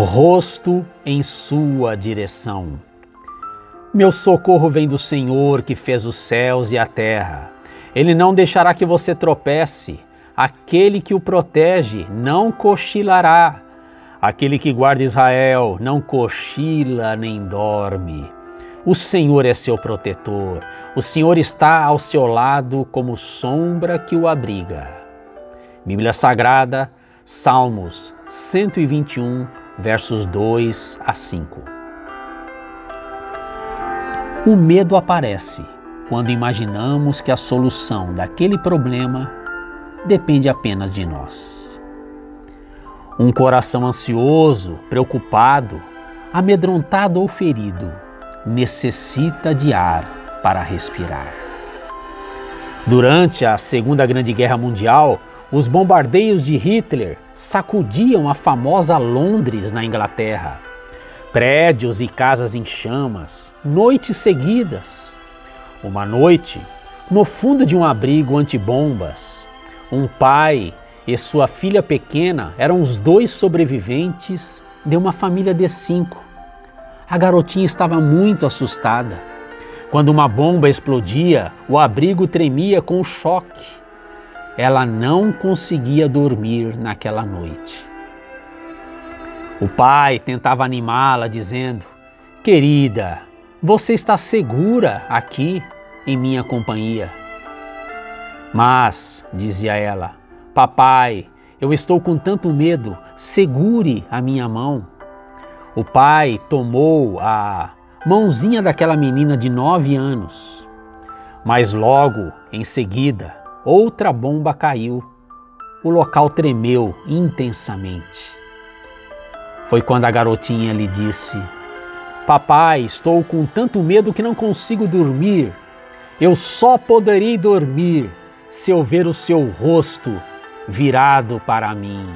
rosto em sua direção. Meu socorro vem do Senhor que fez os céus e a terra. Ele não deixará que você tropece. Aquele que o protege não cochilará. Aquele que guarda Israel não cochila nem dorme. O Senhor é seu protetor. O Senhor está ao seu lado como sombra que o abriga. Bíblia Sagrada, Salmos 121, versos 2 a 5. O medo aparece quando imaginamos que a solução daquele problema depende apenas de nós. Um coração ansioso, preocupado, amedrontado ou ferido necessita de ar para respirar. Durante a Segunda Grande Guerra Mundial, os bombardeios de Hitler sacudiam a famosa Londres na Inglaterra. Prédios e casas em chamas, noites seguidas. Uma noite, no fundo de um abrigo antibombas, um pai e sua filha pequena eram os dois sobreviventes de uma família de cinco. A garotinha estava muito assustada. Quando uma bomba explodia, o abrigo tremia com o choque ela não conseguia dormir naquela noite. O pai tentava animá-la, dizendo: Querida, você está segura aqui em minha companhia. Mas, dizia ela, Papai, eu estou com tanto medo, segure a minha mão. O pai tomou a mãozinha daquela menina de nove anos, mas logo em seguida Outra bomba caiu. O local tremeu intensamente. Foi quando a garotinha lhe disse: Papai, estou com tanto medo que não consigo dormir. Eu só poderei dormir se eu ver o seu rosto virado para mim.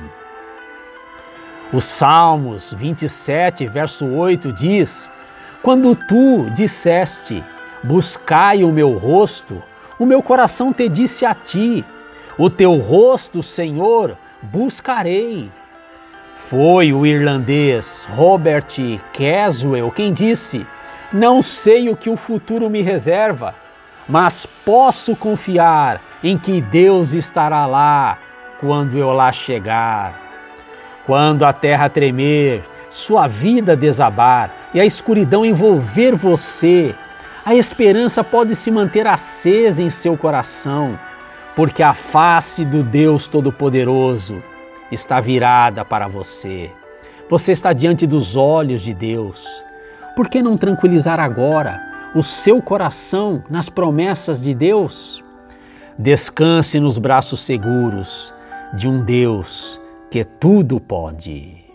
Os Salmos 27, verso 8 diz: Quando tu disseste, buscai o meu rosto, o meu coração te disse a ti: O teu rosto, Senhor, buscarei. Foi o irlandês Robert Caswell quem disse: Não sei o que o futuro me reserva, mas posso confiar em que Deus estará lá quando eu lá chegar. Quando a terra tremer, sua vida desabar e a escuridão envolver você, a esperança pode se manter acesa em seu coração, porque a face do Deus Todo-Poderoso está virada para você. Você está diante dos olhos de Deus. Por que não tranquilizar agora o seu coração nas promessas de Deus? Descanse nos braços seguros de um Deus que tudo pode.